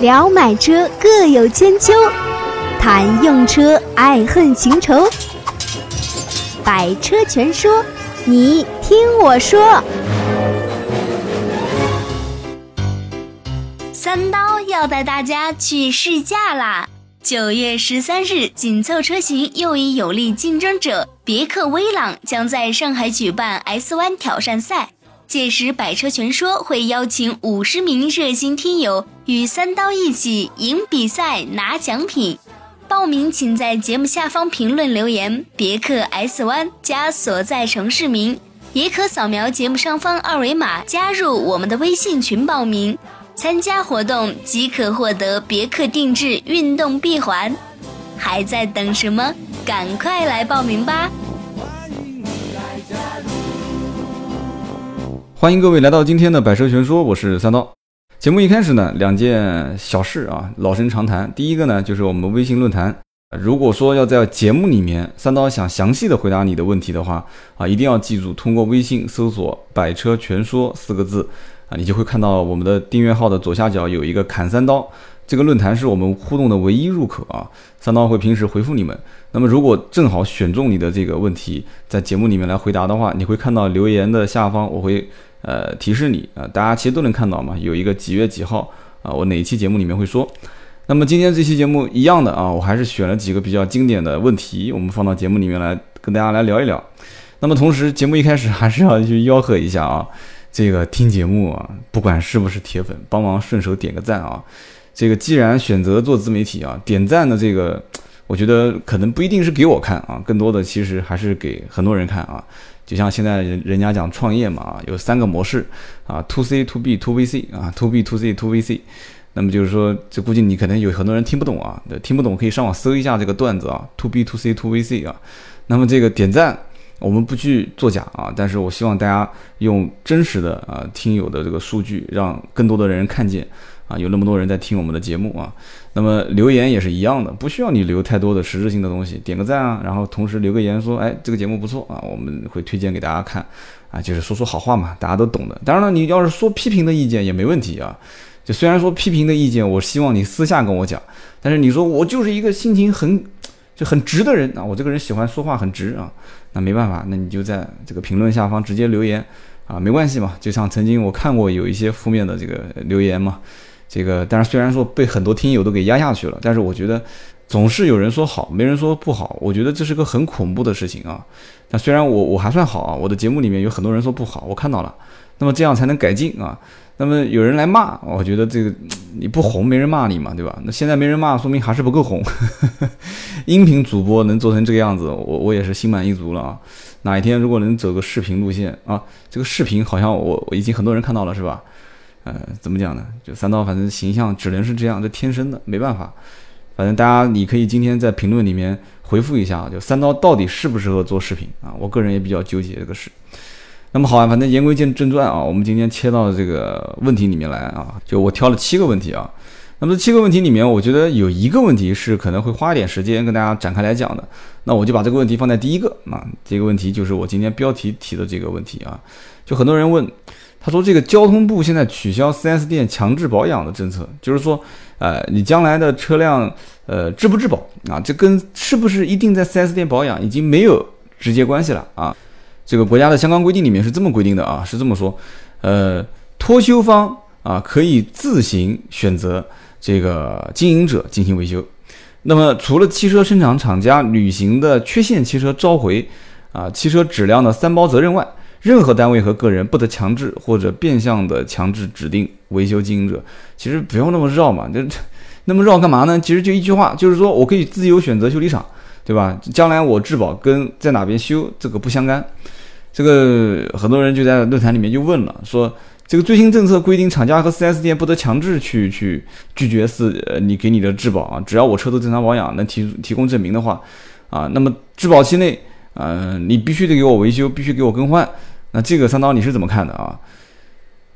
聊买车各有千秋，谈用车爱恨情仇。百车全说，你听我说。三刀要带大家去试驾啦！九月十三日，紧凑车型又一有力竞争者别克威朗将在上海举办 S1 挑战赛。届时，百车全说会邀请五十名热心听友与三刀一起赢比赛拿奖品。报名请在节目下方评论留言“别克 S 弯”加所在城市名，也可扫描节目上方二维码加入我们的微信群报名。参加活动即可获得别克定制运动臂环。还在等什么？赶快来报名吧！欢迎各位来到今天的百车全说，我是三刀。节目一开始呢，两件小事啊，老生常谈。第一个呢，就是我们微信论坛，如果说要在节目里面，三刀想详细的回答你的问题的话啊，一定要记住通过微信搜索“百车全说”四个字啊，你就会看到我们的订阅号的左下角有一个砍三刀。这个论坛是我们互动的唯一入口啊，三刀会平时回复你们。那么如果正好选中你的这个问题，在节目里面来回答的话，你会看到留言的下方，我会呃提示你啊，大家其实都能看到嘛，有一个几月几号啊，我哪一期节目里面会说。那么今天这期节目一样的啊，我还是选了几个比较经典的问题，我们放到节目里面来跟大家来聊一聊。那么同时节目一开始还是要去吆喝一下啊，这个听节目啊，不管是不是铁粉，帮忙顺手点个赞啊。这个既然选择做自媒体啊，点赞的这个，我觉得可能不一定是给我看啊，更多的其实还是给很多人看啊。就像现在人人家讲创业嘛，有三个模式啊，to C to B to VC 啊，to B to C to VC。那么就是说，这估计你可能有很多人听不懂啊，听不懂可以上网搜一下这个段子啊，to B to C to VC 啊。那么这个点赞我们不去作假啊，但是我希望大家用真实的啊听友的这个数据，让更多的人看见。啊，有那么多人在听我们的节目啊，那么留言也是一样的，不需要你留太多的实质性的东西，点个赞啊，然后同时留个言说，哎，这个节目不错啊，我们会推荐给大家看，啊，就是说说好话嘛，大家都懂的。当然了，你要是说批评的意见也没问题啊，就虽然说批评的意见，我希望你私下跟我讲，但是你说我就是一个心情很就很直的人啊，我这个人喜欢说话很直啊，那没办法，那你就在这个评论下方直接留言啊，没关系嘛，就像曾经我看过有一些负面的这个留言嘛。这个，但是虽然说被很多听友都给压下去了，但是我觉得总是有人说好，没人说不好。我觉得这是个很恐怖的事情啊。那虽然我我还算好啊，我的节目里面有很多人说不好，我看到了，那么这样才能改进啊。那么有人来骂，我觉得这个你不红，没人骂你嘛，对吧？那现在没人骂，说明还是不够红。音频主播能做成这个样子，我我也是心满意足了啊。哪一天如果能走个视频路线啊，这个视频好像我我已经很多人看到了，是吧？呃，怎么讲呢？就三刀，反正形象只能是这样，这天生的，没办法。反正大家，你可以今天在评论里面回复一下，就三刀到底适不适合做视频啊？我个人也比较纠结这个事。那么好啊，反正言归正正传啊，我们今天切到这个问题里面来啊，就我挑了七个问题啊。那么这七个问题里面，我觉得有一个问题是可能会花一点时间跟大家展开来讲的。那我就把这个问题放在第一个啊，这个问题就是我今天标题提的这个问题啊，就很多人问。他说：“这个交通部现在取消 4S 店强制保养的政策，就是说，呃，你将来的车辆，呃，质不质保啊，这跟是不是一定在 4S 店保养已经没有直接关系了啊。这个国家的相关规定里面是这么规定的啊，是这么说，呃，托修方啊可以自行选择这个经营者进行维修。那么除了汽车生产厂家履行的缺陷汽车召回啊、汽车质量的三包责任外。”任何单位和个人不得强制或者变相的强制指定维修经营者。其实不用那么绕嘛，就那么绕干嘛呢？其实就一句话，就是说我可以自由选择修理厂，对吧？将来我质保跟在哪边修这个不相干。这个很多人就在论坛里面就问了，说这个最新政策规定，厂家和 4S 店不得强制去去拒绝四呃你给你的质保啊，只要我车子正常保养能提提供证明的话，啊，那么质保期内，嗯，你必须得给我维修，必须给我更换。那这个三刀你是怎么看的啊？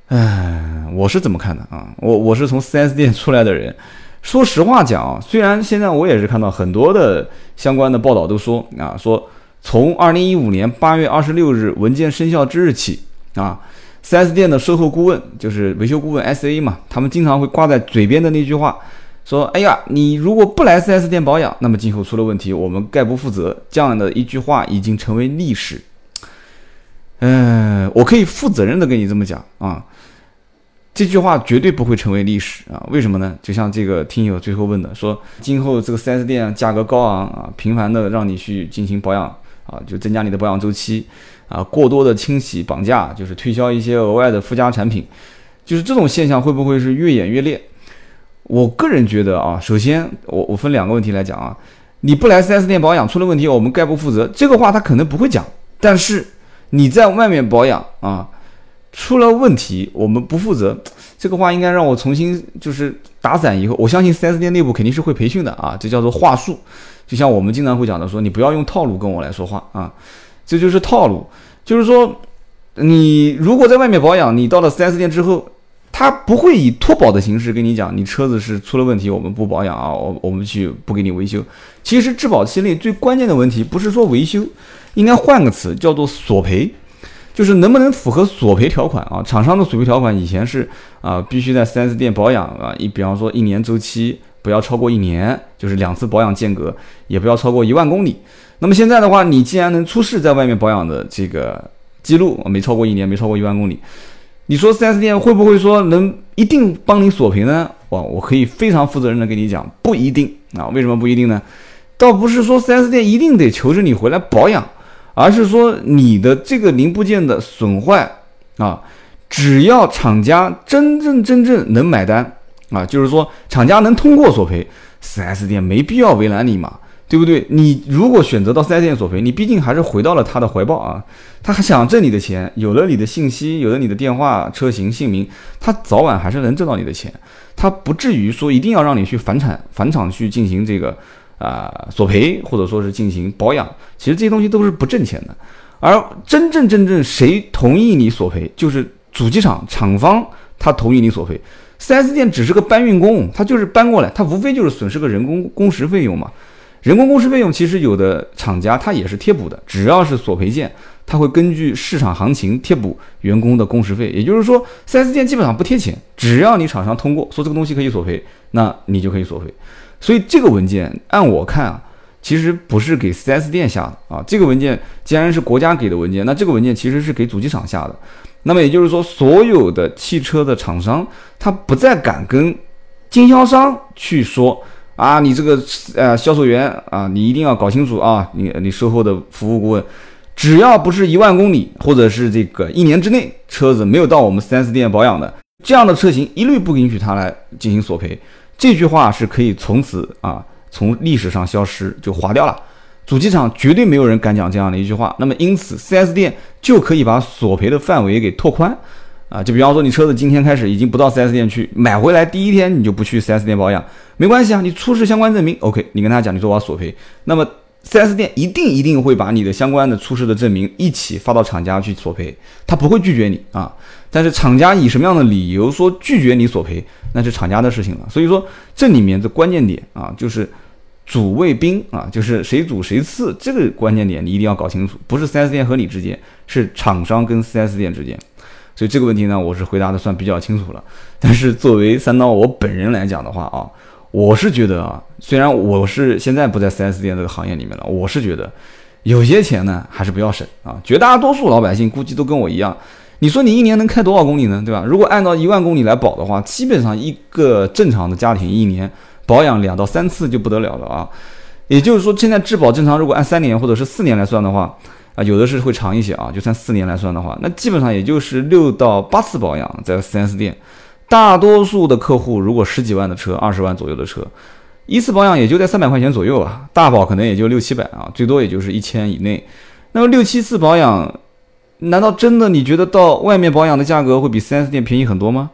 哎，我是怎么看的啊？我我是从 4S 店 出来的人，说实话讲啊，虽然现在我也是看到很多的相关的报道都说啊，说从2015年8月26日文件生效之日起啊，4S 店的售后顾问就是维修顾问 SA 嘛，他们经常会挂在嘴边的那句话，说：“哎呀，你如果不来 4S 店保养，那么今后出了问题，我们概不负责。”这样的一句话已经成为历史。嗯，我可以负责任的跟你这么讲啊，这句话绝对不会成为历史啊！为什么呢？就像这个听友最后问的，说今后这个 4S 店价格高昂啊，频繁的让你去进行保养啊，就增加你的保养周期。啊，过多的清洗绑架，就是推销一些额外的附加产品，就是这种现象会不会是越演越烈？我个人觉得啊，首先我我分两个问题来讲啊，你不来 4S 店保养出了问题，我们概不负责。这个话他可能不会讲，但是你在外面保养啊，出了问题我们不负责，这个话应该让我重新就是打散以后，我相信 4S 店内部肯定是会培训的啊，这叫做话术，就像我们经常会讲的说，你不要用套路跟我来说话啊。这就是套路，就是说，你如果在外面保养，你到了 4S 店之后，他不会以脱保的形式跟你讲，你车子是出了问题，我们不保养啊，我我们去不给你维修。其实质保期内最关键的问题不是说维修，应该换个词叫做索赔，就是能不能符合索赔条款啊？厂商的索赔条款以前是啊，必须在 4S 店保养啊，一比方说一年周期不要超过一年，就是两次保养间隔也不要超过一万公里。那么现在的话，你既然能出示在外面保养的这个记录，没超过一年，没超过一万公里，你说 4S 店会不会说能一定帮你索赔呢？哇，我可以非常负责任的跟你讲，不一定啊。为什么不一定呢？倒不是说 4S 店一定得求着你回来保养，而是说你的这个零部件的损坏啊，只要厂家真正真正能买单啊，就是说厂家能通过索赔，4S 店没必要为难你嘛。对不对？你如果选择到四 S 店索赔，你毕竟还是回到了他的怀抱啊。他还想挣你的钱，有了你的信息，有了你的电话、车型、姓名，他早晚还是能挣到你的钱。他不至于说一定要让你去返产、返厂去进行这个啊索赔，或者说是进行保养。其实这些东西都是不挣钱的。而真正真正谁同意你索赔，就是主机厂厂方他同意你索赔。四 S 店只是个搬运工，他就是搬过来，他无非就是损失个人工工时费用嘛。人工工时费用其实有的厂家他也是贴补的，只要是索赔件，他会根据市场行情贴补员工的工时费。也就是说，4S 店基本上不贴钱，只要你厂商通过说这个东西可以索赔，那你就可以索赔。所以这个文件按我看啊，其实不是给 4S 店下的啊。这个文件既然是国家给的文件，那这个文件其实是给主机厂下的。那么也就是说，所有的汽车的厂商他不再敢跟经销商去说。啊，你这个呃销售员啊，你一定要搞清楚啊，你你售后的服务顾问，只要不是一万公里，或者是这个一年之内车子没有到我们 4S 店保养的这样的车型，一律不允许他来进行索赔。这句话是可以从此啊从历史上消失，就划掉了。主机厂绝对没有人敢讲这样的一句话，那么因此 4S 店就可以把索赔的范围给拓宽。啊，就比方说你车子今天开始已经不到 4S 店去买回来，第一天你就不去 4S 店保养，没关系啊，你出示相关证明，OK，你跟他讲，你说我要索赔，那么 4S 店一定一定会把你的相关的出示的证明一起发到厂家去索赔，他不会拒绝你啊。但是厂家以什么样的理由说拒绝你索赔，那是厂家的事情了。所以说这里面的关键点啊，就是主谓宾啊，就是谁主谁次，这个关键点你一定要搞清楚，不是 4S 店和你之间，是厂商跟 4S 店之间。所以这个问题呢，我是回答的算比较清楚了。但是作为三刀我本人来讲的话啊，我是觉得啊，虽然我是现在不在 4S 店这个行业里面了，我是觉得有些钱呢还是不要省啊。绝大多数老百姓估计都跟我一样，你说你一年能开多少公里呢？对吧？如果按照一万公里来保的话，基本上一个正常的家庭一年保养两到三次就不得了了啊。也就是说，现在质保正常，如果按三年或者是四年来算的话。啊，有的是会长一些啊，就算四年来算的话，那基本上也就是六到八次保养在 4S 店。大多数的客户如果十几万的车、二十万左右的车，一次保养也就在三百块钱左右吧，大保可能也就六七百啊，最多也就是一千以内。那么六七次保养，难道真的你觉得到外面保养的价格会比 4S 店便宜很多吗？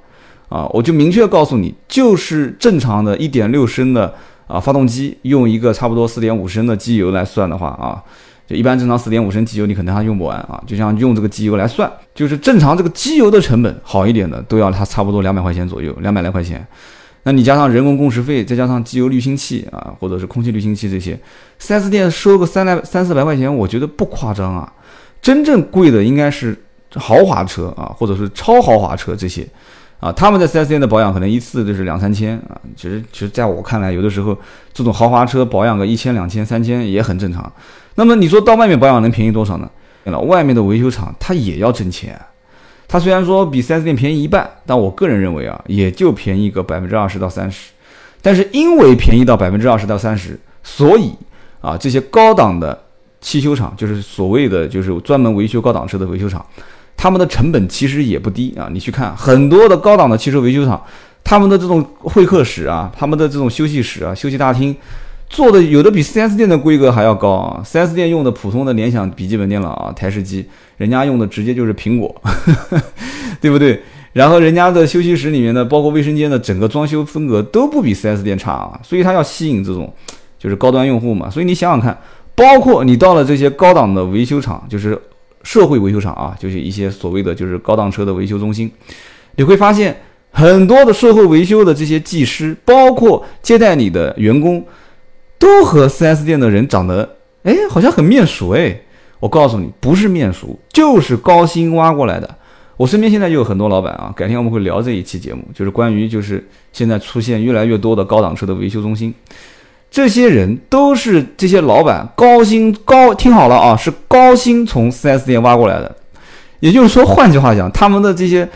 啊，我就明确告诉你，就是正常的一点六升的啊发动机，用一个差不多四点五升的机油来算的话啊。就一般正常四点五升机油，你可能还用不完啊。就像用这个机油来算，就是正常这个机油的成本好一点的，都要它差不多两百块钱左右，两百来块钱。那你加上人工工时费，再加上机油滤清器啊，或者是空气滤清器这些，4S 店收个三来三四百块钱，我觉得不夸张啊。真正贵的应该是豪华车啊，或者是超豪华车这些，啊，他们在 4S 店的保养可能一次就是两三千啊。其实，其实在我看来，有的时候这种豪华车保养个一千、两千、三千也很正常。那么你说到外面保养能便宜多少呢？那，外面的维修厂它也要挣钱，它虽然说比 4S 店便宜一半，但我个人认为啊，也就便宜个百分之二十到三十。但是因为便宜到百分之二十到三十，所以啊，这些高档的汽修厂，就是所谓的就是专门维修高档车的维修厂，他们的成本其实也不低啊。你去看很多的高档的汽车维修厂，他们的这种会客室啊，他们的这种休息室啊、休息大厅。做的有的比 4S 店的规格还要高啊！4S 店用的普通的联想笔记本电脑啊、台式机，人家用的直接就是苹果，对不对？然后人家的休息室里面的，包括卫生间的整个装修风格都不比 4S 店差啊，所以它要吸引这种就是高端用户嘛。所以你想想看，包括你到了这些高档的维修厂，就是社会维修厂啊，就是一些所谓的就是高档车的维修中心，你会发现很多的售后维修的这些技师，包括接待你的员工。都和 4S 店的人长得，哎，好像很面熟哎。我告诉你，不是面熟，就是高薪挖过来的。我身边现在就有很多老板啊，改天我们会聊这一期节目，就是关于就是现在出现越来越多的高档车的维修中心，这些人都是这些老板高薪高，听好了啊，是高薪从 4S 店挖过来的。也就是说，换句话讲，他们的这些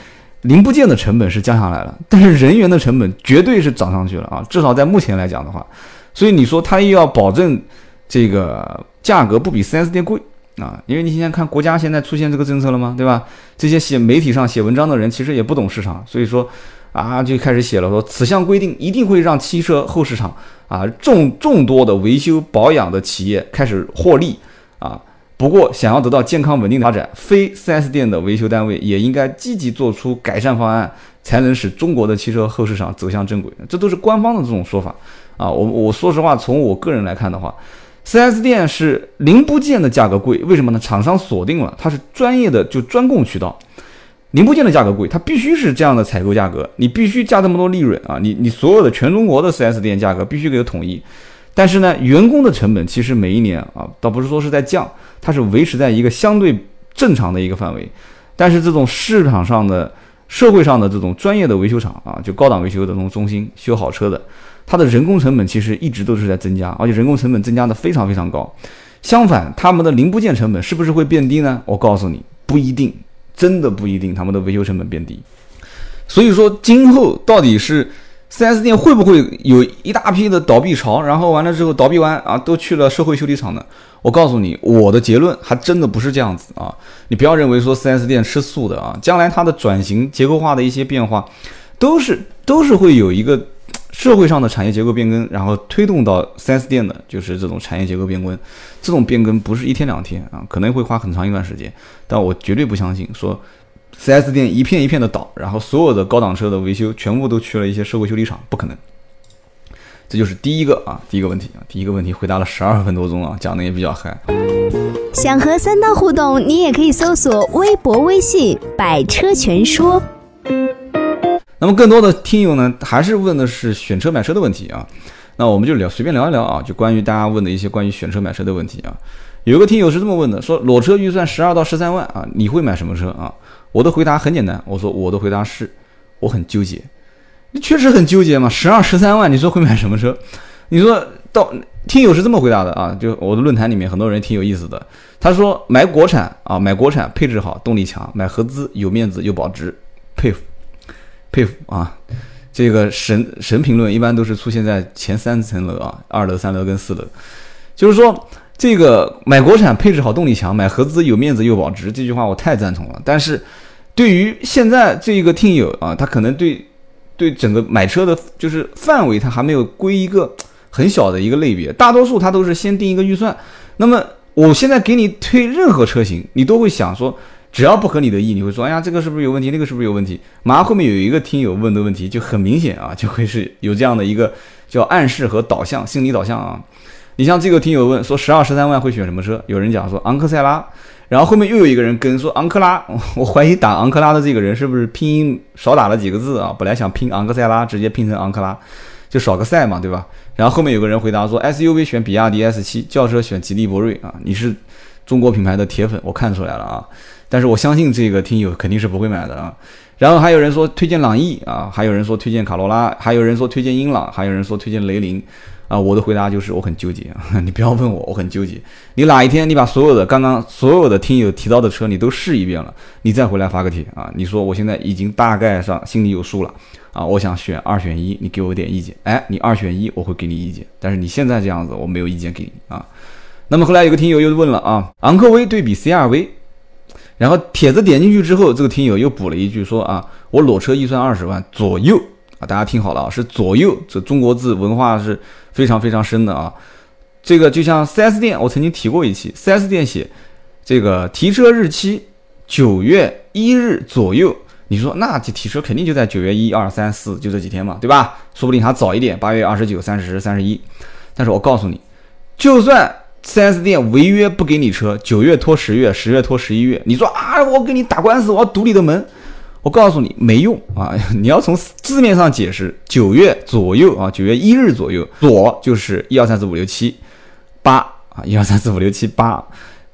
零部件的成本是降下来了，但是人员的成本绝对是涨上去了啊，至少在目前来讲的话。所以你说他又要保证这个价格不比 4S 店贵啊？因为你现在看国家现在出现这个政策了吗？对吧？这些写媒体上写文章的人其实也不懂市场，所以说啊就开始写了说此项规定一定会让汽车后市场啊众众多的维修保养的企业开始获利啊。不过想要得到健康稳定的发展，非 4S 店的维修单位也应该积极做出改善方案，才能使中国的汽车后市场走向正轨。这都是官方的这种说法。啊，我我说实话，从我个人来看的话，4S 店是零部件的价格贵，为什么呢？厂商锁定了它是专业的就专供渠道，零部件的价格贵，它必须是这样的采购价格，你必须加这么多利润啊！你你所有的全中国的 4S 店价格必须给它统一，但是呢，员工的成本其实每一年啊，倒不是说是在降，它是维持在一个相对正常的一个范围，但是这种市场上的、社会上的这种专业的维修厂啊，就高档维修的这种中心修好车的。它的人工成本其实一直都是在增加，而且人工成本增加的非常非常高。相反，他们的零部件成本是不是会变低呢？我告诉你，不一定，真的不一定，他们的维修成本变低。所以说，今后到底是 4S 店会不会有一大批的倒闭潮？然后完了之后倒闭完啊，都去了社会修理厂呢？我告诉你，我的结论还真的不是这样子啊！你不要认为说 4S 店吃素的啊，将来它的转型结构化的一些变化，都是都是会有一个。社会上的产业结构变更，然后推动到 4S 店的，就是这种产业结构变更。这种变更不是一天两天啊，可能会花很长一段时间。但我绝对不相信说，4S 店一片一片的倒，然后所有的高档车的维修全部都去了一些社会修理厂，不可能。这就是第一个啊，第一个问题啊，第一个问题回答了十二分多钟啊，讲的也比较嗨。想和三刀互动，你也可以搜索微博、微信“百车全说”。那么更多的听友呢，还是问的是选车买车的问题啊。那我们就聊随便聊一聊啊，就关于大家问的一些关于选车买车的问题啊。有一个听友是这么问的，说裸车预算十二到十三万啊，你会买什么车啊？我的回答很简单，我说我的回答是，我很纠结。你确实很纠结嘛，十二十三万，你说会买什么车？你说到听友是这么回答的啊，就我的论坛里面很多人挺有意思的，他说买国产啊，买国产配置好，动力强，买合资有面子又保值，佩服。佩服啊！这个神神评论一般都是出现在前三层楼啊，二楼、三楼跟四楼。就是说，这个买国产配置好、动力强，买合资有面子又保值，这句话我太赞同了。但是，对于现在这一个听友啊，他可能对对整个买车的就是范围，他还没有归一个很小的一个类别。大多数他都是先定一个预算。那么，我现在给你推任何车型，你都会想说。只要不合你的意，你会说，哎呀，这个是不是有问题？那个是不是有问题？马上后面有一个听友问的问题就很明显啊，就会是有这样的一个叫暗示和导向，心理导向啊。你像这个听友问说，十二十三万会选什么车？有人讲说昂克赛拉，然后后面又有一个人跟说昂克拉，我怀疑打昂克拉的这个人是不是拼音少打了几个字啊？本来想拼昂克赛拉，直接拼成昂克拉，就少个赛嘛，对吧？然后后面有个人回答说 SUV 选比亚迪 S 七，轿车选吉利博瑞啊，你是中国品牌的铁粉，我看出来了啊。但是我相信这个听友肯定是不会买的啊。然后还有人说推荐朗逸啊，还有人说推荐卡罗拉，还有人说推荐英朗，还有人说推荐雷凌。啊，我的回答就是我很纠结啊，你不要问我，我很纠结。你哪一天你把所有的刚刚所有的听友提到的车你都试一遍了，你再回来发个帖啊，你说我现在已经大概上心里有数了啊，我想选二选一，你给我点意见。哎，你二选一，我会给你意见。但是你现在这样子，我没有意见给你啊。那么后来有个听友又问了啊，昂科威对比 CRV，然后帖子点进去之后，这个听友又补了一句说啊，我裸车预算二十万左右啊，大家听好了啊，是左右，这中国字文化是。非常非常深的啊，这个就像 4S 店，我曾经提过一期，4S 店写这个提车日期九月一日左右，你说那这提车肯定就在九月一二三四就这几天嘛，对吧？说不定还早一点，八月二十九、三十、三十一。但是我告诉你，就算 4S 店违约不给你车，九月拖十月，十月拖十一月，你说啊，我给你打官司，我要堵你的门。我告诉你没用啊！你要从字面上解释，九月左右啊，九月一日左右，左就是一二三四五六七八啊，一二三四五六七八，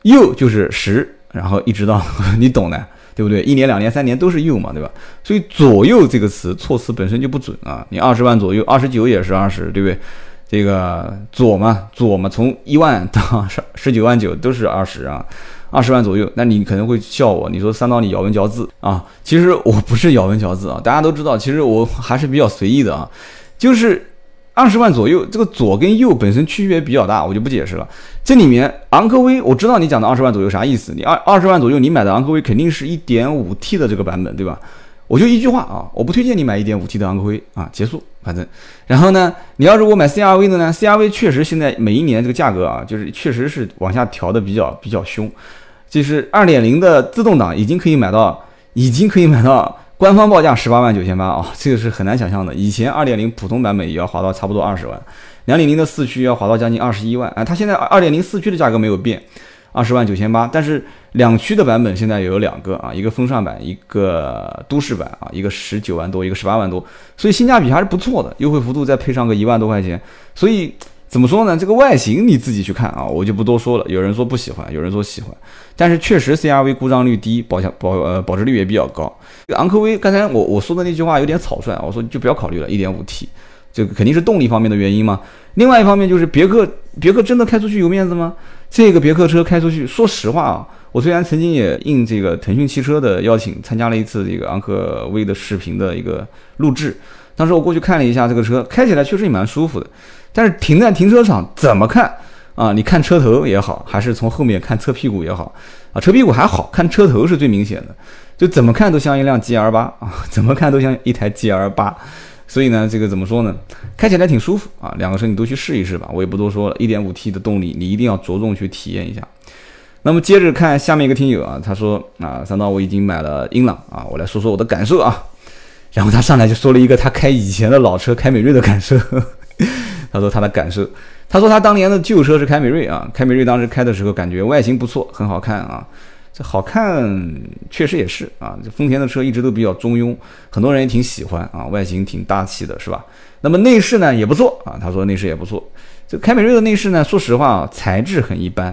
右就是十，然后一直到 你懂的，对不对？一年、两年、三年都是右嘛，对吧？所以左右这个词措辞本身就不准啊！你二十万左右，二十九也是二十，对不对？这个左嘛，左嘛，从一万到十十九万九都是二十啊。二十万左右，那你可能会笑我，你说三刀你咬文嚼字啊？其实我不是咬文嚼字啊，大家都知道，其实我还是比较随意的啊。就是二十万左右，这个左跟右本身区别比较大，我就不解释了。这里面昂科威，我知道你讲的二十万左右啥意思？你二二十万左右你买的昂科威肯定是一点五 T 的这个版本，对吧？我就一句话啊，我不推荐你买一点五 T 的昂科威啊，结束。反正，然后呢，你要如果买 CRV 的呢？CRV 确实现在每一年这个价格啊，就是确实是往下调的比较比较凶。就是二点零的自动挡已经可以买到，已经可以买到官方报价十八万九千八啊，这个是很难想象的。以前二点零普通版本也要划到差不多二十万，两点零的四驱要划到将近二十一万啊。它现在二点零四驱的价格没有变，二十万九千八，但是两驱的版本现在也有两个啊，一个风尚版，一个都市版啊，一个十九万多，一个十八万多，所以性价比还是不错的，优惠幅度再配上个一万多块钱，所以。怎么说呢？这个外形你自己去看啊，我就不多说了。有人说不喜欢，有人说喜欢，但是确实 CRV 故障率低，保价保呃保值率也比较高。昂科威刚才我我说的那句话有点草率啊，我说就不要考虑了一点五 T，这个肯定是动力方面的原因嘛。另外一方面就是别克，别克真的开出去有面子吗？这个别克车开出去，说实话啊，我虽然曾经也应这个腾讯汽车的邀请，参加了一次这个昂科威的视频的一个录制，当时我过去看了一下这个车，开起来确实也蛮舒服的。但是停在停车场怎么看啊？你看车头也好，还是从后面看车屁股也好啊？车屁股还好看，车头是最明显的，就怎么看都像一辆 G R 八啊，怎么看都像一台 G R 八。所以呢，这个怎么说呢？开起来挺舒服啊。两个车你都去试一试吧，我也不多说了。一点五 T 的动力，你一定要着重去体验一下。那么接着看下面一个听友啊，他说啊，三刀我已经买了英朗啊，我来说说我的感受啊。然后他上来就说了一个他开以前的老车凯美瑞的感受。他说他的感受，他说他当年的旧车是凯美瑞啊，凯美瑞当时开的时候感觉外形不错，很好看啊，这好看确实也是啊，这丰田的车一直都比较中庸，很多人也挺喜欢啊，外形挺大气的是吧？那么内饰呢也不错啊，他说内饰也不错，这凯美瑞的内饰呢，说实话啊，材质很一般，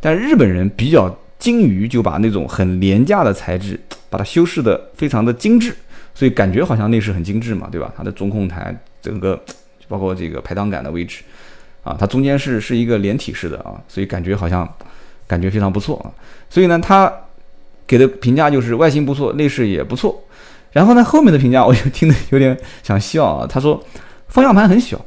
但日本人比较精于就把那种很廉价的材质把它修饰的非常的精致，所以感觉好像内饰很精致嘛，对吧？它的中控台整个。包括这个排挡杆的位置，啊，它中间是是一个连体式的啊，所以感觉好像感觉非常不错啊。所以呢，他给的评价就是外形不错，内饰也不错。然后呢，后面的评价我就听得有点想笑啊。他说方向盘很小，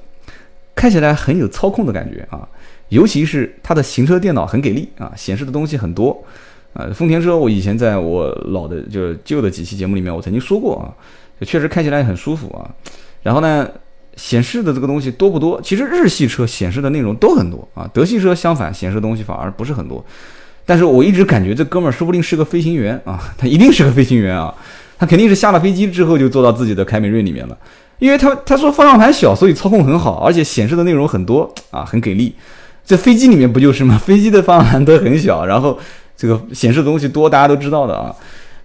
开起来很有操控的感觉啊，尤其是它的行车电脑很给力啊，显示的东西很多。呃，丰田车我以前在我老的就旧的几期节目里面我曾经说过啊，确实开起来很舒服啊。然后呢。显示的这个东西多不多？其实日系车显示的内容都很多啊，德系车相反，显示的东西反而不是很多。但是我一直感觉这哥们儿说不定是个飞行员啊，他一定是个飞行员啊，他肯定是下了飞机之后就坐到自己的凯美瑞里面了，因为他他说方向盘小，所以操控很好，而且显示的内容很多啊，很给力。这飞机里面不就是吗？飞机的方向盘都很小，然后这个显示的东西多，大家都知道的啊。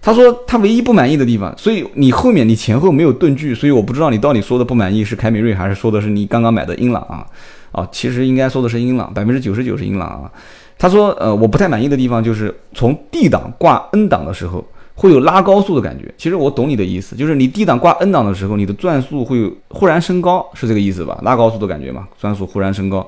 他说他唯一不满意的地方，所以你后面你前后没有顿句，所以我不知道你到底说的不满意是凯美瑞还是说的是你刚刚买的英朗啊？哦，其实应该说的是英朗，百分之九十九是英朗啊。他说，呃，我不太满意的地方就是从 D 档挂 N 档的时候会有拉高速的感觉。其实我懂你的意思，就是你 D 档挂 N 档的时候，你的转速会忽然升高，是这个意思吧？拉高速的感觉嘛，转速忽然升高。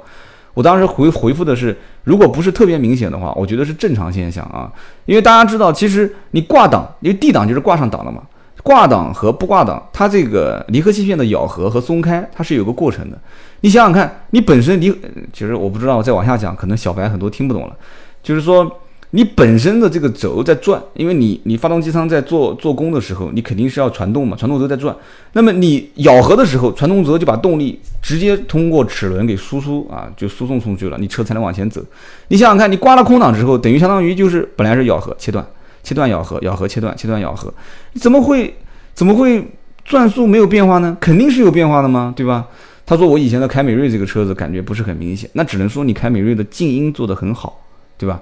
我当时回回复的是，如果不是特别明显的话，我觉得是正常现象啊。因为大家知道，其实你挂档，因为 D 档就是挂上档了嘛。挂档和不挂档，它这个离合器片的咬合和松开，它是有个过程的。你想想看，你本身离，其实我不知道再往下讲，可能小白很多听不懂了。就是说，你本身的这个轴在转，因为你你发动机舱在做做工的时候，你肯定是要传动嘛，传动轴在转。那么你咬合的时候，传动轴就把动力直接通过齿轮给输出啊，就输送出去了，你车才能往前走。你想想看，你挂了空档之后，等于相当于就是本来是咬合切断。切断咬合，咬合切断，切断咬合，你怎么会怎么会转速没有变化呢？肯定是有变化的嘛，对吧？他说我以前的凯美瑞这个车子感觉不是很明显，那只能说你凯美瑞的静音做得很好，对吧？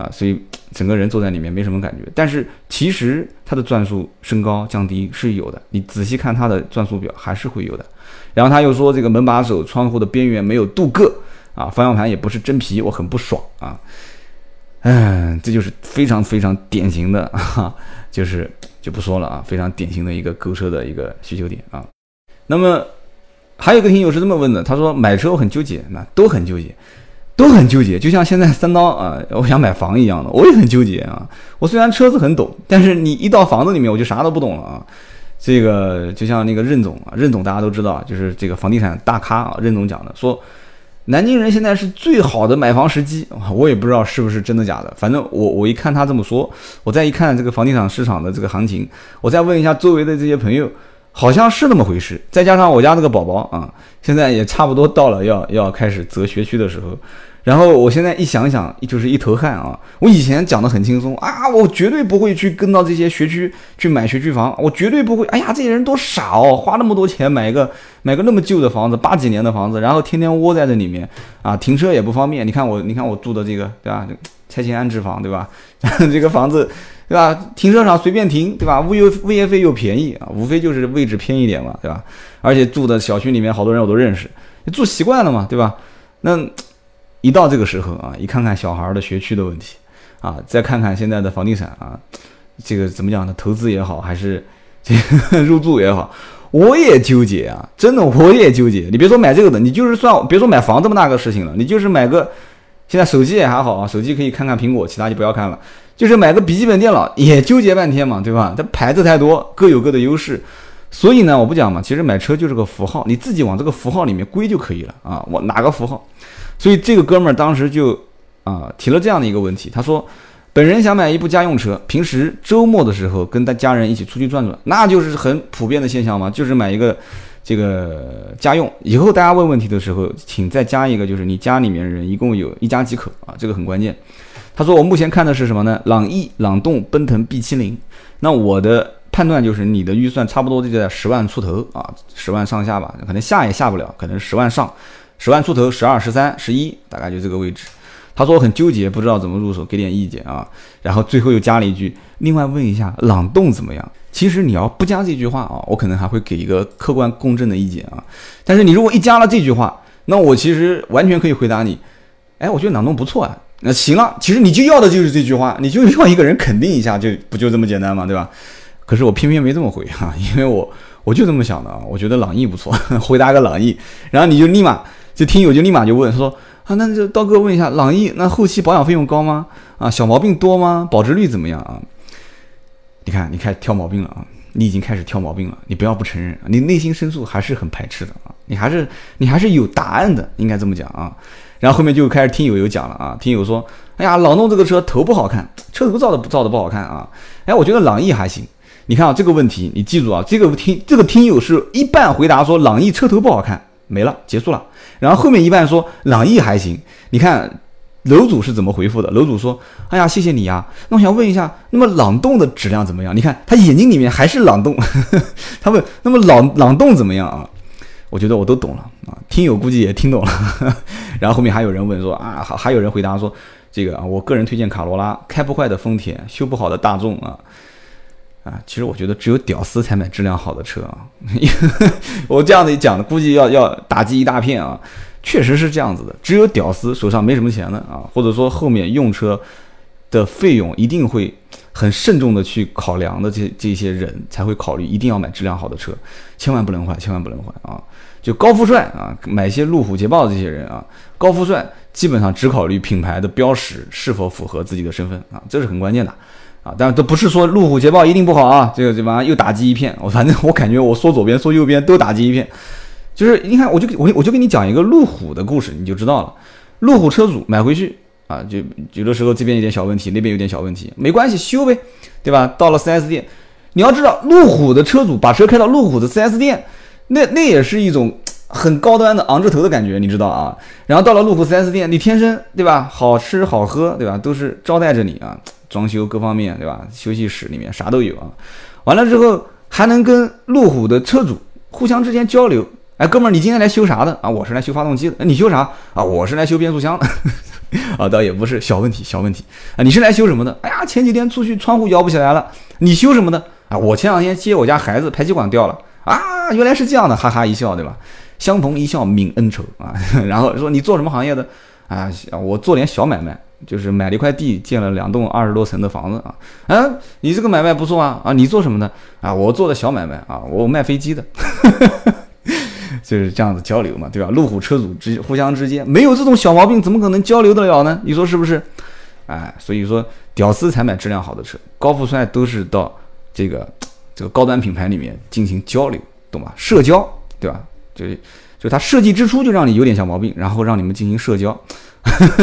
啊，所以整个人坐在里面没什么感觉。但是其实它的转速升高降低是有的，你仔细看它的转速表还是会有的。然后他又说这个门把手、窗户的边缘没有镀铬啊，方向盘也不是真皮，我很不爽啊。嗯，这就是非常非常典型的，哈，就是就不说了啊，非常典型的一个购车的一个需求点啊。那么还有个听友是这么问的，他说买车我很纠结，那都很纠结，都很纠结，就像现在三刀啊，我想买房一样的，我也很纠结啊。我虽然车子很懂，但是你一到房子里面，我就啥都不懂了啊。这个就像那个任总啊，任总大家都知道，就是这个房地产大咖啊，任总讲的说。南京人现在是最好的买房时机，我也不知道是不是真的假的。反正我我一看他这么说，我再一看这个房地产市场的这个行情，我再问一下周围的这些朋友，好像是那么回事。再加上我家这个宝宝啊，现在也差不多到了要要开始择学区的时候。然后我现在一想想，就是一头汗啊！我以前讲的很轻松啊，我绝对不会去跟到这些学区去买学区房，我绝对不会。哎呀，这些人多傻哦，花那么多钱买一个买个那么旧的房子，八几年的房子，然后天天窝在这里面啊，停车也不方便。你看我，你看我住的这个，对吧？拆迁安置房，对吧？这个房子，对吧？停车场随便停，对吧？物业物业费又便宜啊，无非就是位置偏一点嘛，对吧？而且住的小区里面好多人我都认识，住习惯了嘛，对吧？那。一到这个时候啊，一看看小孩的学区的问题，啊，再看看现在的房地产啊，这个怎么讲呢？投资也好，还是这个 入住也好，我也纠结啊，真的我也纠结。你别说买这个的，你就是算别说买房这么大个事情了，你就是买个现在手机也还好啊，手机可以看看苹果，其他就不要看了。就是买个笔记本电脑也纠结半天嘛，对吧？它牌子太多，各有各的优势，所以呢，我不讲嘛，其实买车就是个符号，你自己往这个符号里面归就可以了啊，我哪个符号？所以这个哥们儿当时就啊提了这样的一个问题，他说，本人想买一部家用车，平时周末的时候跟他家人一起出去转转，那就是很普遍的现象嘛，就是买一个这个家用。以后大家问问题的时候，请再加一个，就是你家里面人一共有一家几口啊，这个很关键。他说我目前看的是什么呢？朗逸、朗动、奔腾 B 七零。那我的判断就是你的预算差不多就在十万出头啊，十万上下吧，可能下也下不了，可能十万上。十万出头，十二、十三、十一，大概就这个位置。他说我很纠结，不知道怎么入手，给点意见啊。然后最后又加了一句：“另外问一下朗动怎么样？”其实你要不加这句话啊，我可能还会给一个客观公正的意见啊。但是你如果一加了这句话，那我其实完全可以回答你：“哎，我觉得朗动不错啊。”那行了，其实你就要的就是这句话，你就要一个人肯定一下，就不就这么简单嘛，对吧？可是我偏偏没这么回哈，因为我我就这么想的啊，我觉得朗逸不错，回答个朗逸，然后你就立马。就听友就立马就问，说啊，那就刀哥问一下，朗逸那后期保养费用高吗？啊，小毛病多吗？保值率怎么样啊？你看，你开始挑毛病了啊！你已经开始挑毛病了，你不要不承认，你内心深处还是很排斥的啊！你还是你还是有答案的，应该这么讲啊。然后后面就开始听友有讲了啊，听友说，哎呀，朗动这个车头不好看，车头造的造的不好看啊。哎，我觉得朗逸还行。你看啊，这个问题你记住啊，这个听这个听友是一半回答说朗逸车头不好看，没了，结束了。然后后面一半说朗逸还行，你看楼主是怎么回复的？楼主说：“哎呀，谢谢你呀。那我想问一下，那么朗动的质量怎么样？你看他眼睛里面还是朗动。他问：那么朗朗动怎么样啊？我觉得我都懂了啊，听友估计也听懂了。然后后面还有人问说：啊，还还有人回答说：这个啊，我个人推荐卡罗拉，开不坏的丰田，修不好的大众啊。”啊，其实我觉得只有屌丝才买质量好的车啊！我这样子一讲，估计要要打击一大片啊。确实是这样子的。只有屌丝手上没什么钱的啊，或者说后面用车的费用一定会很慎重的去考量的，这这些人才会考虑一定要买质量好的车，千万不能换，千万不能换啊！就高富帅啊，买一些路虎、捷豹这些人啊，高富帅基本上只考虑品牌的标识是否符合自己的身份啊，这是很关键的啊。但是都不是说路虎、捷豹一定不好啊，这个这玩意又打击一片。我反正我感觉我说左边说右边都打击一片。就是你看，我就我我就跟你讲一个路虎的故事，你就知道了。路虎车主买回去啊，就有的时候这边有点小问题，那边有点小问题，没关系，修呗，对吧？到了 4S 店，你要知道，路虎的车主把车开到路虎的 4S 店，那那也是一种很高端的昂着头的感觉，你知道啊？然后到了路虎 4S 店，你天生对吧？好吃好喝对吧？都是招待着你啊，装修各方面对吧？休息室里面啥都有啊。完了之后还能跟路虎的车主互相之间交流。哎，哥们儿，你今天来修啥的啊？我是来修发动机的。你修啥啊？我是来修变速箱的。啊，倒也不是小问题，小问题啊。你是来修什么的？哎呀，前几天出去窗户摇不起来了。你修什么的啊？我前两天接我家孩子，排气管掉了啊。原来是这样的，哈哈一笑，对吧？相逢一笑泯恩仇啊。然后说你做什么行业的？啊，我做点小买卖，就是买了一块地，建了两栋二十多层的房子啊。啊，你这个买卖不错啊。啊，你做什么的？啊，我做的小买卖啊，我卖飞机的。就是这样子交流嘛，对吧？路虎车主之互相之间没有这种小毛病，怎么可能交流得了呢？你说是不是？哎，所以说屌丝才买质量好的车，高富帅都是到这个这个高端品牌里面进行交流，懂吧？社交，对吧？就就它设计之初就让你有点小毛病，然后让你们进行社交，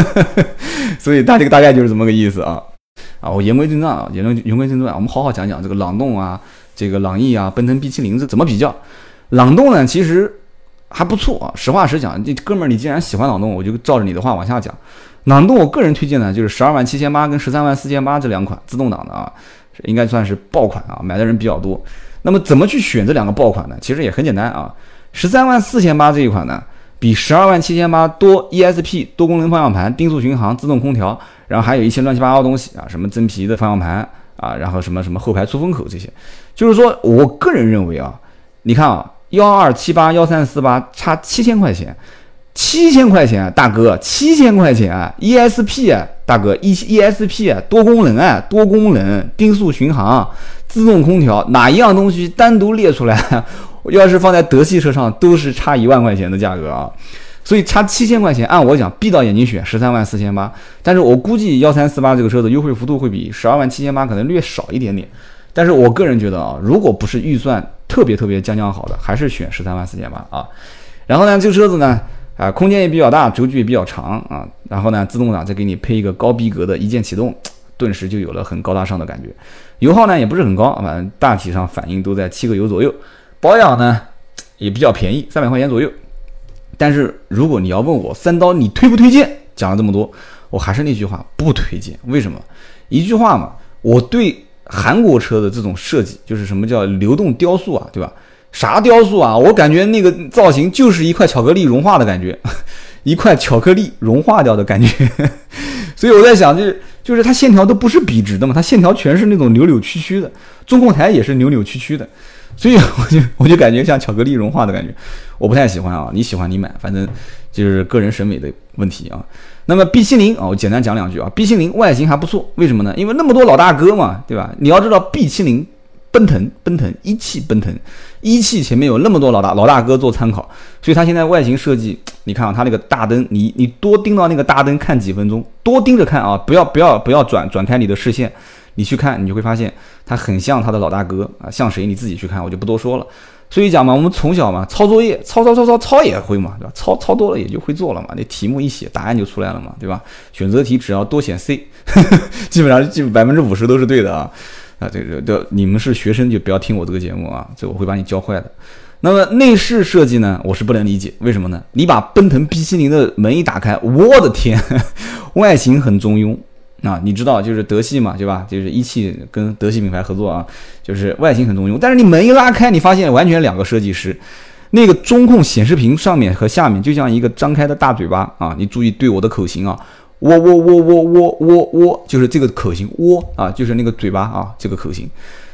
所以大这个大概就是这么个意思啊。啊，我言归正传啊，言归言归正传，我们好好讲讲这个朗动啊，这个朗逸啊，奔腾 B70 是怎么比较？朗动呢，其实。还不错啊，实话实讲，这哥们儿，你既然喜欢朗动，我就照着你的话往下讲。朗动，我个人推荐呢，就是十二万七千八跟十三万四千八这两款自动挡的啊，应该算是爆款啊，买的人比较多。那么怎么去选这两个爆款呢？其实也很简单啊，十三万四千八这一款呢，比十二万七千八多 ESP 多功能方向盘、定速巡航、自动空调，然后还有一些乱七八糟东西啊，什么真皮的方向盘啊，然后什么什么后排出风口这些，就是说我个人认为啊，你看啊。幺二七八幺三四八差七千块钱，七千块钱，大哥，七千块钱！ESP 啊，大哥，E ESP 啊，多功能啊，多功能，定速巡航，自动空调，哪一样东西单独列出来，要是放在德系车上，都是差一万块钱的价格啊！所以差七千块钱，按我讲，闭到眼睛选十三万四千八，但是我估计幺三四八这个车子优惠幅度会比十二万七千八可能略少一点点。但是我个人觉得啊，如果不是预算特别特别将将好的，还是选十三万四千八啊。然后呢，这个车子呢，啊，空间也比较大，轴距也比较长啊。然后呢，自动挡再给你配一个高逼格的一键启动，顿时就有了很高大上的感觉。油耗呢也不是很高，反正大体上反应都在七个油左右。保养呢也比较便宜，三百块钱左右。但是如果你要问我三刀你推不推荐，讲了这么多，我还是那句话，不推荐。为什么？一句话嘛，我对。韩国车的这种设计，就是什么叫流动雕塑啊，对吧？啥雕塑啊？我感觉那个造型就是一块巧克力融化的感觉，一块巧克力融化掉的感觉。所以我在想，就是就是它线条都不是笔直的嘛，它线条全是那种扭扭曲曲的，中控台也是扭扭曲曲的，所以我就 我就感觉像巧克力融化的感觉，我不太喜欢啊。你喜欢你买，反正就是个人审美的问题啊。那么 B 七零啊，我简单讲两句啊。B 七零外形还不错，为什么呢？因为那么多老大哥嘛，对吧？你要知道 B 七零，奔腾，奔腾，一汽奔腾，一汽前面有那么多老大老大哥做参考，所以它现在外形设计，你看啊，它那个大灯，你你多盯到那个大灯看几分钟，多盯着看啊，不要不要不要转转开你的视线，你去看，你就会发现它很像它的老大哥啊，像谁你自己去看，我就不多说了。所以讲嘛，我们从小嘛，抄作业，抄抄抄抄抄也会嘛，对吧？抄抄多了也就会做了嘛。那题目一写，答案就出来了嘛，对吧？选择题只要多选 C，基本上基本百分之五十都是对的啊。啊，这个的你们是学生就不要听我这个节目啊，这我会把你教坏的。那么内饰设计呢，我是不能理解，为什么呢？你把奔腾 B70 的门一打开，我的天，外形很中庸。啊，你知道就是德系嘛，对吧？就是一汽跟德系品牌合作啊，就是外形很中庸。但是你门一拉开，你发现完全两个设计师，那个中控显示屏上面和下面就像一个张开的大嘴巴啊！你注意对我的口型啊，喔喔喔喔喔喔喔，就是这个口型，喔啊，就是那个嘴巴啊，这个口型，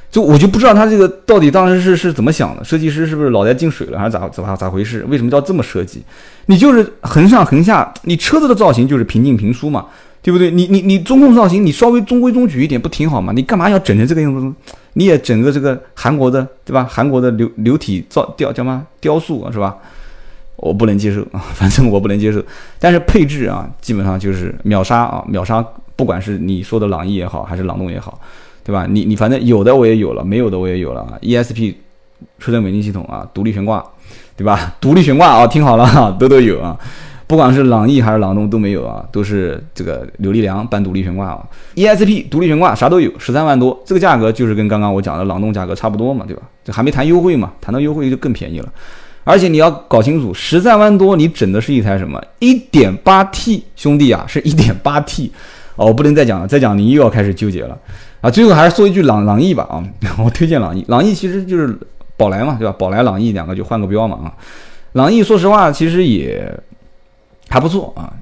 就我就不知道他这个到底当时是是怎么想的，设计师是不是脑袋进水了，还是咋咋咋回事？为什么叫这么设计？你就是横上横下，你车子的造型就是平进平出嘛，对不对？你你你中控造型你稍微中规中矩一点不挺好吗？你干嘛要整成这个样子？你也整个这个韩国的对吧？韩国的流流体造雕叫嘛雕塑是吧？我不能接受啊，反正我不能接受。但是配置啊，基本上就是秒杀啊，秒杀，不管是你说的朗逸也好，还是朗动也好。对吧？你你反正有的我也有了，没有的我也有了啊。ESP 车身稳定系统啊，独立悬挂，对吧？独立悬挂啊，听好了哈，都都有啊。不管是朗逸还是朗动都没有啊，都是这个扭力梁半独立悬挂啊。ESP 独立悬挂啥都有，十三万多，这个价格就是跟刚刚我讲的朗动价格差不多嘛，对吧？这还没谈优惠嘛，谈到优惠就更便宜了。而且你要搞清楚，十三万多你整的是一台什么？一点八 T 兄弟啊，是一点八 T 哦，我不能再讲了，再讲你又要开始纠结了。啊，最后还是说一句朗朗逸吧啊，我推荐朗逸，朗逸其实就是宝来嘛，对吧？宝来朗逸两个就换个标嘛啊。朗逸说实话其实也还不错啊，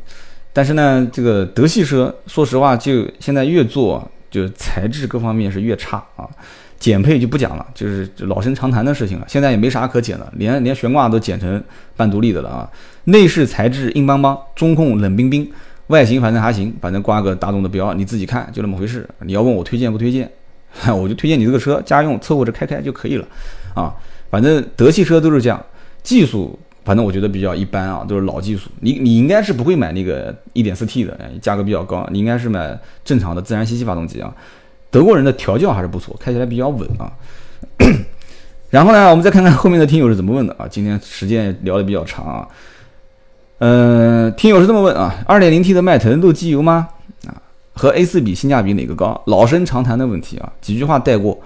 但是呢，这个德系车说实话就现在越做就材质各方面是越差啊，减配就不讲了，就是老生常谈的事情了。现在也没啥可减的，连连悬挂都减成半独立的了啊。内饰材质硬邦邦，中控冷冰冰。外形反正还行，反正挂个大众的标，你自己看就那么回事。你要问我推荐不推荐，我就推荐你这个车家用凑合着开开就可以了啊。反正德系车都是这样，技术反正我觉得比较一般啊，都是老技术。你你应该是不会买那个 1.4T 的，价格比较高，你应该是买正常的自然吸气发动机啊。德国人的调教还是不错，开起来比较稳啊。然后呢，我们再看看后面的听友是怎么问的啊。今天时间聊的比较长啊。嗯，听友是这么问啊，二点零 T 的迈腾漏机油吗？啊，和 A 四比性价比哪个高？老生常谈的问题啊，几句话带过。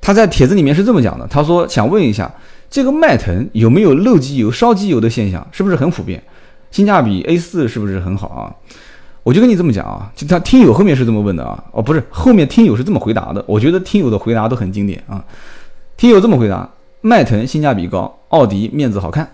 他在帖子里面是这么讲的，他说想问一下，这个迈腾有没有漏机油、烧机油的现象？是不是很普遍？性价比 A 四是不是很好啊？我就跟你这么讲啊，就他听友后面是这么问的啊，哦不是，后面听友是这么回答的。我觉得听友的回答都很经典啊。听友这么回答：迈腾性价比高，奥迪面子好看。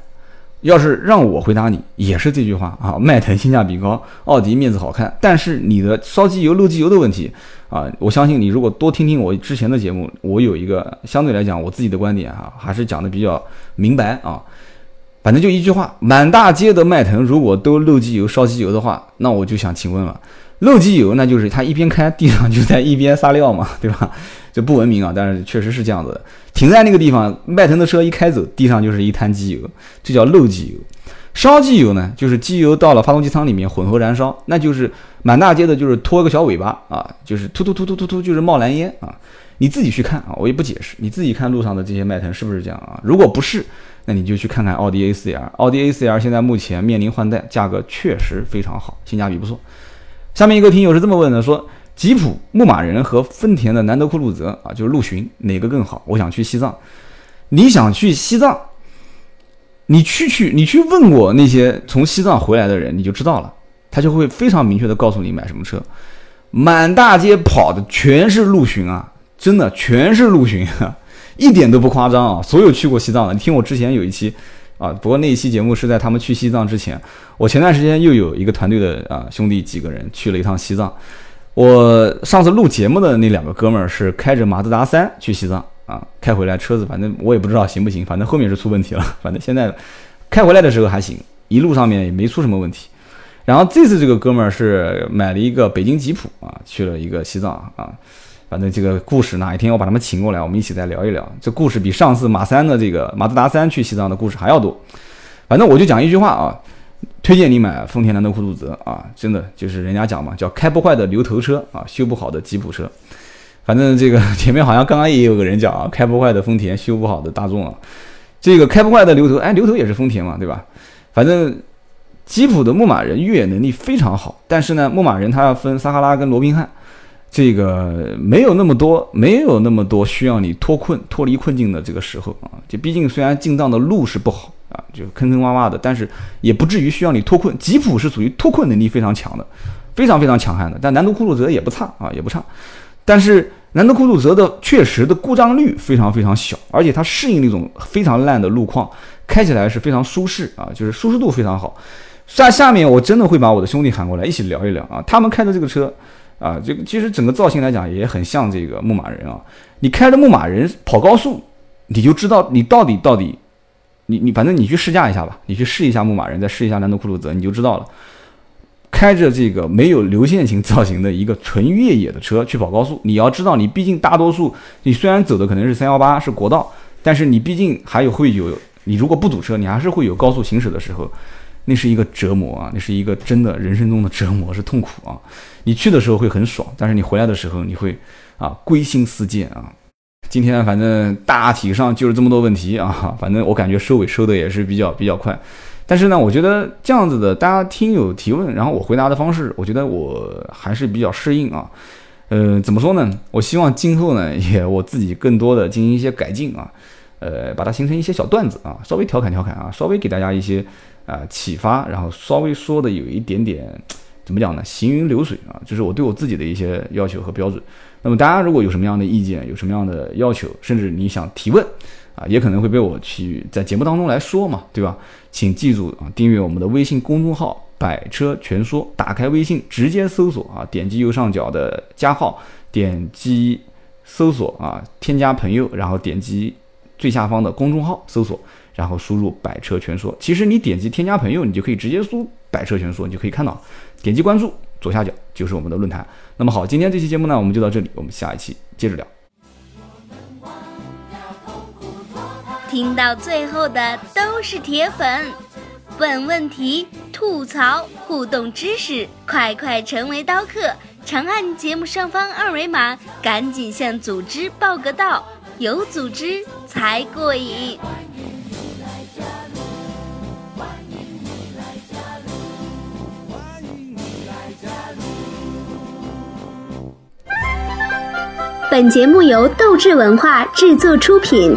要是让我回答你，也是这句话啊，迈腾性价比高，奥迪面子好看。但是你的烧机油漏机油的问题啊，我相信你如果多听听我之前的节目，我有一个相对来讲我自己的观点哈，还是讲的比较明白啊。反正就一句话，满大街的迈腾如果都漏机油烧机油的话，那我就想请问了，漏机油那就是他一边开地上就在一边撒尿嘛，对吧？这不文明啊，但是确实是这样子的。停在那个地方，迈腾的车一开走，地上就是一滩机油，这叫漏机油。烧机油呢，就是机油到了发动机舱里面混合燃烧，那就是满大街的，就是拖个小尾巴啊，就是突突突突突突，就是冒蓝烟啊。你自己去看啊，我也不解释，你自己看路上的这些迈腾是不是这样啊？如果不是，那你就去看看奥迪 A4L。奥迪 A4L 现在目前面临换代，价格确实非常好，性价比不错。下面一个听友是这么问的，说。吉普牧马人和丰田的兰德酷路泽啊，就是陆巡哪个更好？我想去西藏，你想去西藏，你去去你去问过那些从西藏回来的人，你就知道了，他就会非常明确的告诉你买什么车。满大街跑的全是陆巡啊，真的全是陆巡，一点都不夸张啊！所有去过西藏的，你听我之前有一期啊，不过那一期节目是在他们去西藏之前，我前段时间又有一个团队的啊兄弟几个人去了一趟西藏。我上次录节目的那两个哥们儿是开着马自达三去西藏啊，开回来车子反正我也不知道行不行，反正后面是出问题了。反正现在开回来的时候还行，一路上面也没出什么问题。然后这次这个哥们儿是买了一个北京吉普啊，去了一个西藏啊。反正这个故事哪一天我把他们请过来，我们一起再聊一聊。这故事比上次马三的这个马自达三去西藏的故事还要多。反正我就讲一句话啊。推荐你买丰田兰德酷路泽啊，真的就是人家讲嘛，叫开不坏的牛头车啊，修不好的吉普车。反正这个前面好像刚刚也有个人讲啊，开不坏的丰田，修不好的大众啊。这个开不坏的牛头，哎，牛头也是丰田嘛，对吧？反正吉普的牧马人越野能力非常好，但是呢，牧马人它要分撒哈拉跟罗宾汉，这个没有那么多，没有那么多需要你脱困、脱离困境的这个时候啊。就毕竟虽然进藏的路是不好。啊，就坑坑洼洼的，但是也不至于需要你脱困。吉普是属于脱困能力非常强的，非常非常强悍的。但南都酷路泽也不差啊，也不差。但是南都酷路泽的确实的故障率非常非常小，而且它适应那种非常烂的路况，开起来是非常舒适啊，就是舒适度非常好。下下面我真的会把我的兄弟喊过来一起聊一聊啊，他们开的这个车啊，这个其实整个造型来讲也很像这个牧马人啊。你开着牧马人跑高速，你就知道你到底到底，你你反正你去试驾一下吧，你去试一下牧马人，再试一下兰德酷路泽，你就知道了。开着这个没有流线型 造型的一个纯越野的车去跑高速，你要知道，你毕竟大多数你虽然走的可能是三幺八是国道，但是你毕竟还有会有你如果不堵车，你还是会有高速行驶的时候，那是一个折磨啊，那是一个真的人生中的折磨，是痛苦啊。你去的时候会很爽，但是你回来的时候你会啊归心似箭啊。今天反正大体上就是这么多问题啊，反正我感觉收尾收的也是比较比较快。但是呢，我觉得这样子的，大家听友提问，然后我回答的方式，我觉得我还是比较适应啊。呃，怎么说呢？我希望今后呢，也我自己更多的进行一些改进啊，呃，把它形成一些小段子啊，稍微调侃调侃啊，稍微给大家一些啊启发，然后稍微说的有一点点怎么讲呢？行云流水啊，这是我对我自己的一些要求和标准。那么大家如果有什么样的意见，有什么样的要求，甚至你想提问。啊，也可能会被我去在节目当中来说嘛，对吧？请记住啊，订阅我们的微信公众号“百车全说”，打开微信直接搜索啊，点击右上角的加号，点击搜索啊，添加朋友，然后点击最下方的公众号搜索，然后输入“百车全说”。其实你点击添加朋友，你就可以直接输“百车全说”，你就可以看到，点击关注，左下角就是我们的论坛。那么好，今天这期节目呢，我们就到这里，我们下一期接着聊。听到最后的都是铁粉，问问题、吐槽、互动知识，快快成为刀客！长按节目上方二维码，赶紧向组织报个到，有组织才过瘾。本节目由斗志文化制作出品。